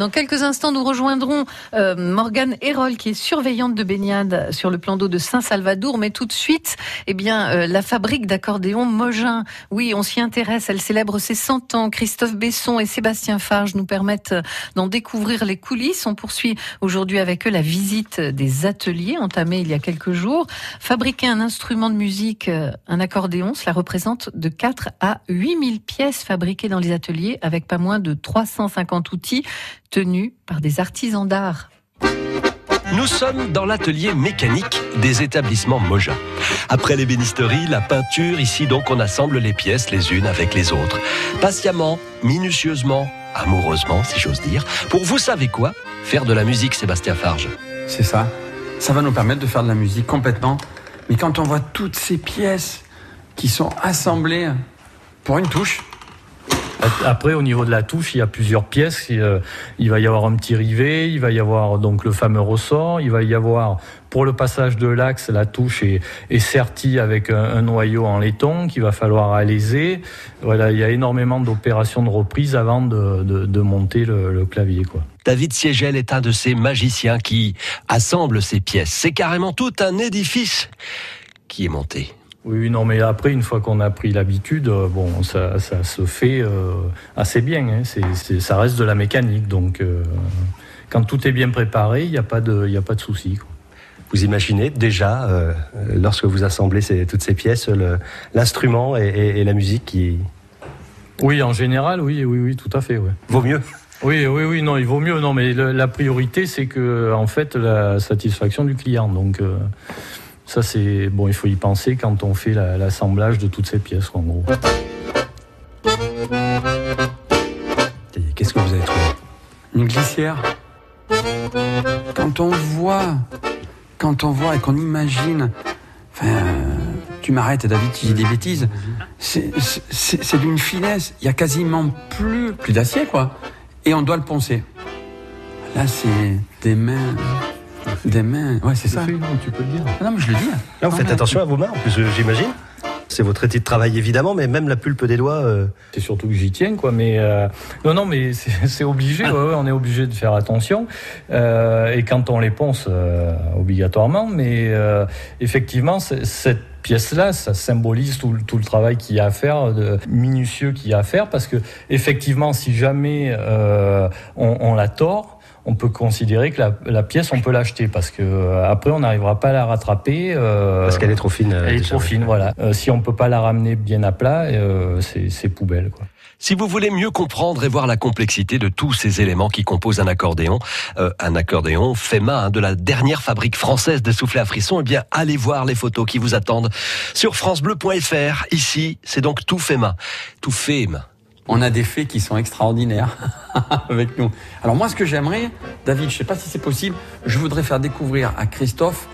Dans quelques instants, nous rejoindrons euh, Morgane Hérol, qui est surveillante de baignade sur le plan d'eau de Saint-Salvadour. Mais tout de suite, eh bien, euh, la fabrique d'accordéon Mogin. Oui, on s'y intéresse. Elle célèbre ses 100 ans. Christophe Besson et Sébastien Farge nous permettent d'en découvrir les coulisses. On poursuit aujourd'hui avec eux la visite des ateliers entamés il y a quelques jours. Fabriquer un instrument de musique, euh, un accordéon, cela représente de 4 à 8000 pièces fabriquées dans les ateliers avec pas moins de 350 outils tenus par des artisans d'art. Nous sommes dans l'atelier mécanique des établissements Moja. Après l'ébénisterie, la peinture, ici donc on assemble les pièces les unes avec les autres. Patiemment, minutieusement, amoureusement si j'ose dire, pour vous savez quoi? Faire de la musique, Sébastien Farge. C'est ça. Ça va nous permettre de faire de la musique complètement. Mais quand on voit toutes ces pièces qui sont assemblées pour une touche, après, au niveau de la touche, il y a plusieurs pièces. Euh, il va y avoir un petit rivet, il va y avoir donc le fameux ressort, il va y avoir pour le passage de l'axe, la touche est, est sertie avec un, noyau en laiton qu'il va falloir alaiser. Voilà, il y a énormément d'opérations de reprise avant de, de, monter le, le, clavier. Quoi. David Siegel est un de ces magiciens qui assemble ces pièces. C'est carrément tout un édifice qui est monté. Oui, non, mais après, une fois qu'on a pris l'habitude, euh, bon, ça, ça, se fait euh, assez bien. Hein. Ça reste de la mécanique, donc euh, quand tout est bien préparé, il n'y a pas de, a pas de souci. Vous imaginez déjà, lorsque vous assemblez ces, toutes ces pièces, l'instrument et, et, la musique qui. Oui, en général, oui, oui, oui, tout à fait. Ouais. Vaut mieux. Oui, oui, oui, non, il vaut mieux. Non, mais la priorité, c'est que, en fait, la satisfaction du client. Donc. Ça, c'est bon, il faut y penser quand on fait l'assemblage de toutes ces pièces, en gros. Qu'est-ce que vous avez trouvé? Une glissière. Quand on voit, quand on voit et qu'on imagine, enfin, tu m'arrêtes, David, tu dis des bêtises. C'est d'une finesse. Il y a quasiment plus, plus d'acier, quoi. Et on doit le poncer. Là, c'est des mains. Des mains, ouais, c'est ça. non, tu peux le dire. Ah non, mais je le dis. Là, vous faites attention à vos mains, en plus, j'imagine. C'est votre éthique de travail évidemment, mais même la pulpe des doigts. Euh, c'est surtout que j'y tiens, quoi. Mais euh, non, non, mais c'est obligé. on est obligé de faire attention. Euh, et quand on les ponce, obligatoirement. Mais effectivement, cette pièce-là, ça symbolise tout, le travail qu'il y a à faire, de, minutieux qu'il y a à faire, parce que effectivement, si jamais on, on la tord on peut considérer que la, pièce, on peut l'acheter parce que euh, après, on n'arrivera pas à la rattraper. Euh, parce qu'elle est trop fine. Elle est trop fine, voilà. Euh, si on peut pas la ramener bien à plat, c'est poubelle, quoi. Si vous voulez mieux comprendre et voir la complexité de tous ces éléments qui composent un accordéon, un accordéon fait main hein, de la dernière fabrique française de soufflets à frissons, eh bien allez voir les photos qui vous attendent sur francebleu.fr. Ici, c'est donc tout fait main, tout fait main on a des faits qui sont extraordinaires avec nous. Alors moi, ce que j'aimerais, David, je ne sais pas si c'est possible, je voudrais faire découvrir à Christophe,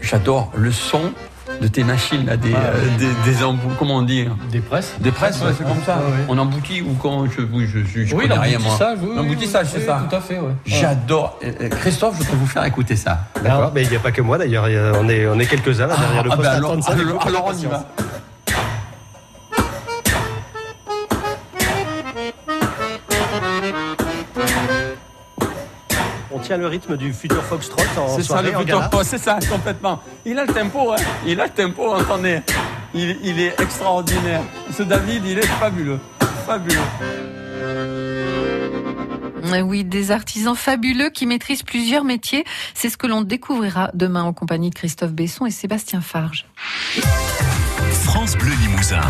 j'adore le son de tes machines, là, des, ah, euh, comment on dit Des presses. Des presses, c'est comme ça. On emboutit ou quand je, oui, je, je, je oui, connais rien moi. L'emboutissage, c'est ça. Tout à fait, J'adore. Christophe, je peux vous faire écouter ça. D'accord, mais il n'y a pas que moi d'ailleurs. On est, on est quelques-uns là derrière le ah, poste ah, alors, alors, on y va. Tient le rythme du futur foxtrot en soirée, ça, le futur C'est ça, complètement. Il a le tempo, hein. Il a le tempo, entendez. Il, il est extraordinaire. Ce David, il est fabuleux. Fabuleux. Oui, des artisans fabuleux qui maîtrisent plusieurs métiers. C'est ce que l'on découvrira demain en compagnie de Christophe Besson et Sébastien Farge. France Bleu Limousin.